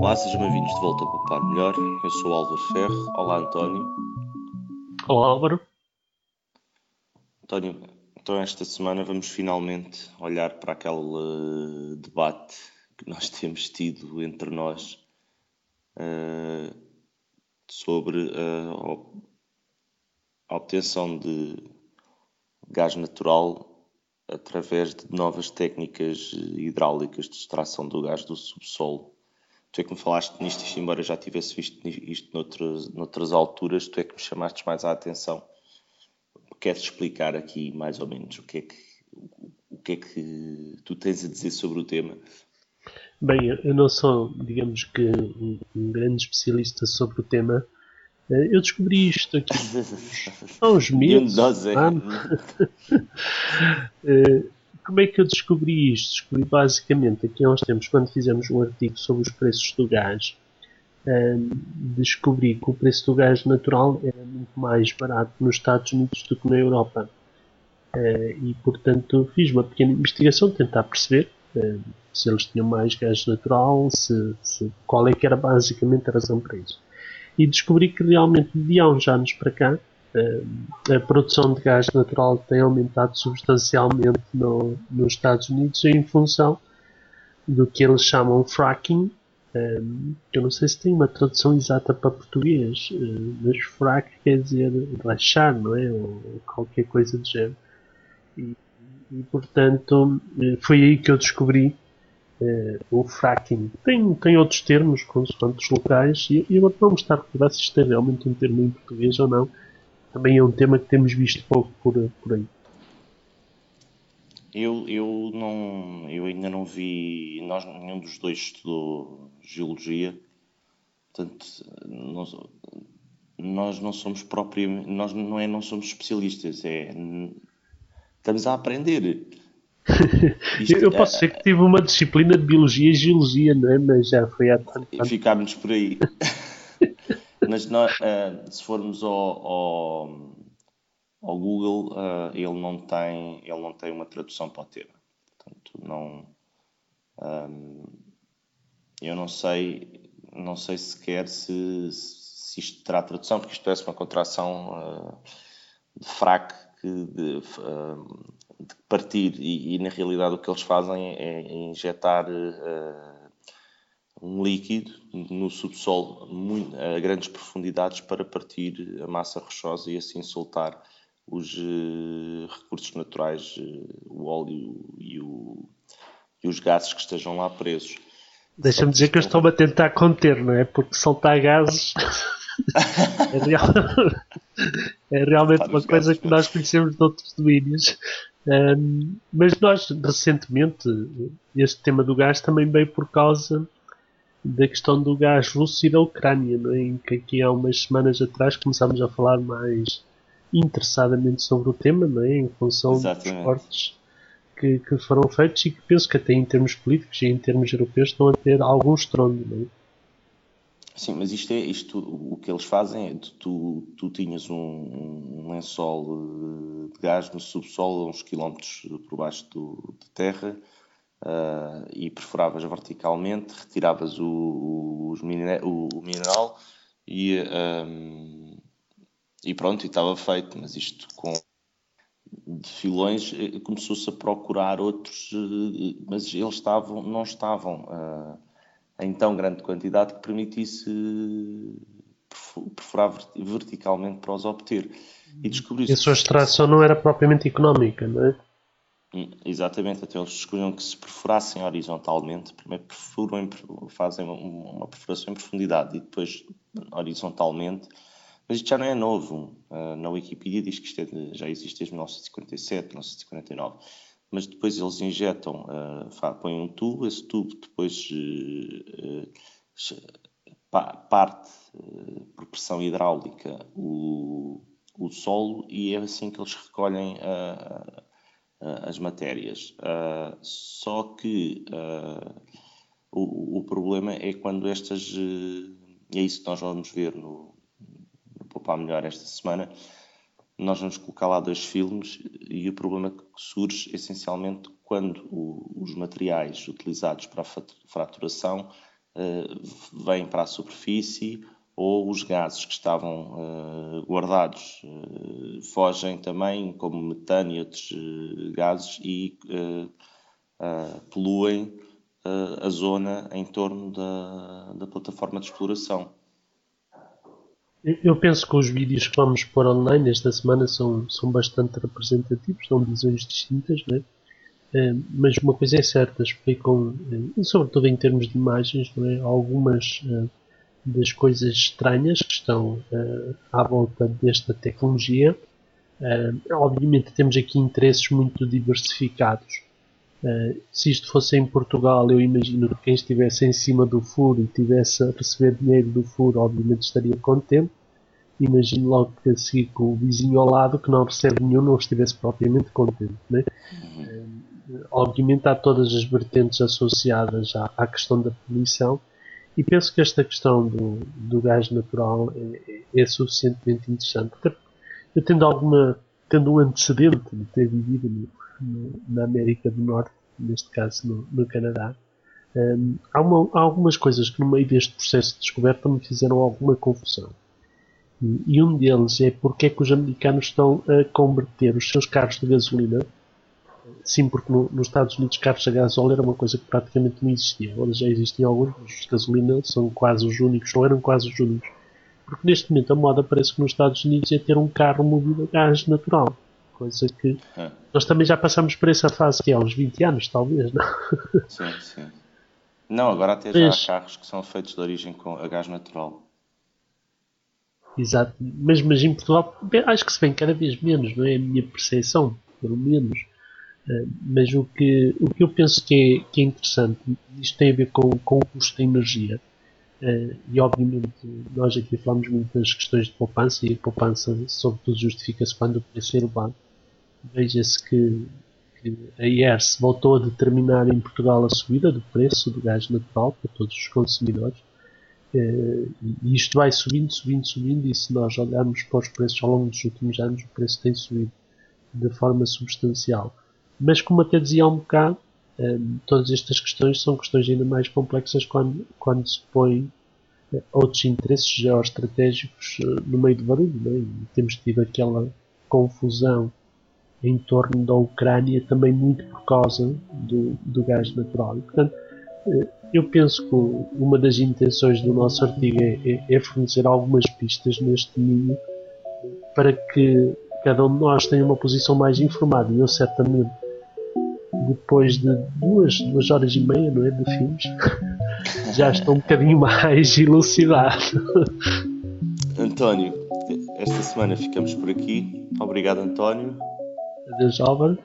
Olá, sejam bem-vindos de volta ao Poupar Melhor. Eu sou o Álvaro Ferro. Olá, António. Olá, Álvaro. António, então esta semana vamos finalmente olhar para aquele uh, debate que nós temos tido entre nós uh, sobre uh, a obtenção de gás natural através de novas técnicas hidráulicas de extração do gás do subsolo. Tu é que me falaste nisto, isto, embora eu já tivesse visto isto noutras, noutras alturas, tu é que me chamaste mais a atenção. Queres explicar aqui mais ou menos o que é que, o que, é que tu tens a dizer sobre o tema? Bem, eu não sou, digamos que, um grande especialista sobre o tema. Eu descobri isto aqui há uns meses. é. Como é que eu descobri isto? Descobri basicamente aqui há uns tempos, quando fizemos um artigo sobre os preços do gás, descobri que o preço do gás natural era muito mais barato nos Estados Unidos do que na Europa. E, portanto, fiz uma pequena investigação, tentar perceber se eles tinham mais gás natural, se, se, qual é que era basicamente a razão para isso. E descobri que realmente de há uns anos para cá a produção de gás natural tem aumentado substancialmente no, nos Estados Unidos em função do que eles chamam fracking. eu não sei se tem uma tradução exata para português, mas frack quer dizer rachar, não é? Ou qualquer coisa do género. E, e portanto foi aí que eu descobri uh, o fracking. Tem, tem outros termos, consoante os locais, e, e agora vamos estar a recordar se isto é realmente um termo em português ou não. Também é um tema que temos visto pouco por, por aí. Eu, eu, não, eu ainda não vi, nós, nenhum dos dois estudou geologia, portanto, nós, nós não somos propriamente, nós não é não somos especialistas, é estamos a aprender. Isto, eu posso dizer que tive uma disciplina de biologia e geologia, não é? Mas já foi há tanto tempo. Ficámos por aí. Mas uh, se formos ao, ao, ao Google, uh, ele, não tem, ele não tem uma tradução para o tema. Portanto, não. Um, eu não sei, não sei sequer se, se isto terá tradução, porque isto parece uma contração uh, de que de, de partir e, e, na realidade o que eles fazem é injetar uh, um líquido no subsolo muito, a grandes profundidades para partir a massa rochosa e assim soltar os uh, recursos naturais, uh, o óleo e, o, e, os gases que estejam lá presos. Deixa-me dizer que eu estou-me a tentar conter, não é? Porque soltar gases é, real... é realmente uma coisa que nós conhecemos de outros domínios. Um, mas nós, recentemente, este tema do gás também veio por causa da questão do gás russo e da Ucrânia, não é? em que aqui há umas semanas atrás começámos a falar mais interessadamente sobre o tema, não é? em função Exatamente. dos cortes que, que, foram feitos e que penso que até em termos políticos e em termos europeus estão a ter algum estrondo. Não é? Sim, mas isto é isto o que eles fazem é tu, tu tinhas um, um lençol de gás no subsolo, uns quilómetros por baixo do, de terra, uh, e perfuravas verticalmente, retiravas o, o, o, o mineral e, um, e pronto, e estava feito. Mas isto com de filões eh, começou-se a procurar outros, eh, mas eles estavam, não estavam. Uh, em tão grande quantidade que permitisse perfurar verticalmente para os obter. E descobri E a sua extração não era propriamente económica, não é? Exatamente, até eles descobriram que se perfurassem horizontalmente, primeiro perfuram, fazem uma perfuração em profundidade e depois horizontalmente, mas isto já não é novo. Uh, na Wikipedia diz que isto é já existe desde 1957, 1949 mas depois eles injetam, uh, põem um tubo, esse tubo depois uh, parte por pressão hidráulica o, o solo e é assim que eles recolhem as matérias. só que o, o, problema é quando estas, é isso que nós vamos ver no, no Poupar Melhor esta semana, nós vamos colocar lá dois filmes e o problema que surge essencialmente quando o, os materiais utilizados para a fraturação vêm para a superfície ou os gases que estavam guardados fogem também, como metano e outros gases, e poluem a zona em torno da, da plataforma de exploração. Eu penso que os vídeos que vamos pôr online esta semana são, são bastante representativos, dão visões distintas, né? Uh, mas uma coisa é certa, explicam, uh, sobretudo em termos de imagens, é? algumas uh, das coisas estranhas que estão à volta desta tecnologia. obviamente temos aqui interesses muito diversificados. se isto fosse em Portugal, eu imagino que quem estivesse em cima do furo e tivesse a receber dinheiro do furo, obviamente estaria contente imagino logo que a seguir com o vizinho ao lado que não recebe nenhum não estivesse propriamente contente. Né? Obviamente há todas as vertentes associadas à, à, questão da poluição e penso que esta questão do, do gás natural é, é, suficientemente interessante. Eu tendo alguma tendo um antecedente de ter vivido no, no, na América do Norte, neste caso no, no Canadá, um, há, uma, há, algumas coisas que no meio deste processo de descoberta me fizeram alguma confusão. E um deles é porque é que os americanos estão a converter os seus carros de gasolina. Sim, porque no, nos Estados Unidos carros a gasóleo era uma coisa que praticamente não existia. Agora já existem alguns, os de gasolina são quase os únicos, ou eram quase os únicos. Porque neste momento a moda parece que nos Estados Unidos é ter um carro movido a gás natural. Coisa que é. nós também já passamos por essa fase que é há uns 20 anos, talvez, não? Sim, sim. Não, agora até já há carros que são feitos de origem com a gás natural. Exato. Mas, mas em Portugal acho que se vê cada vez menos, não é? A minha percepção, pelo menos. Uh, mas o que, o que eu penso que é, que é interessante, isto tem a ver com, com o custo da energia. Uh, e obviamente nós aqui falamos muito das questões de poupança e a poupança sobretudo justifica-se quando o preço é elevado. Veja-se que, que a IERS voltou a determinar em Portugal a subida do preço do gás natural para todos os consumidores eh, e isto vai subindo, subindo, subindo, e se nós olharmos para os preços ao longo dos últimos anos, o preço tem subido de forma substancial. Mas, como até dizia há um bocado, eh, todas estas questões são questões ainda mais complexas quando, quando se põe eh, outros interesses geoestratégicos no meio do barulho. É? E temos tido aquela confusão em torno da Ucrânia também muito por causa do, do gás natural. E, portanto, eu penso que uma das intenções do nosso artigo é, é, é fornecer algumas pistas neste domínio para que cada um de nós tenha uma posição mais informada. E eu certamente, depois de duas, duas horas e meia não é, de filmes, já estou um bocadinho mais elucidado. António, esta semana ficamos por aqui. Obrigado, António. Adeus, Álvaro.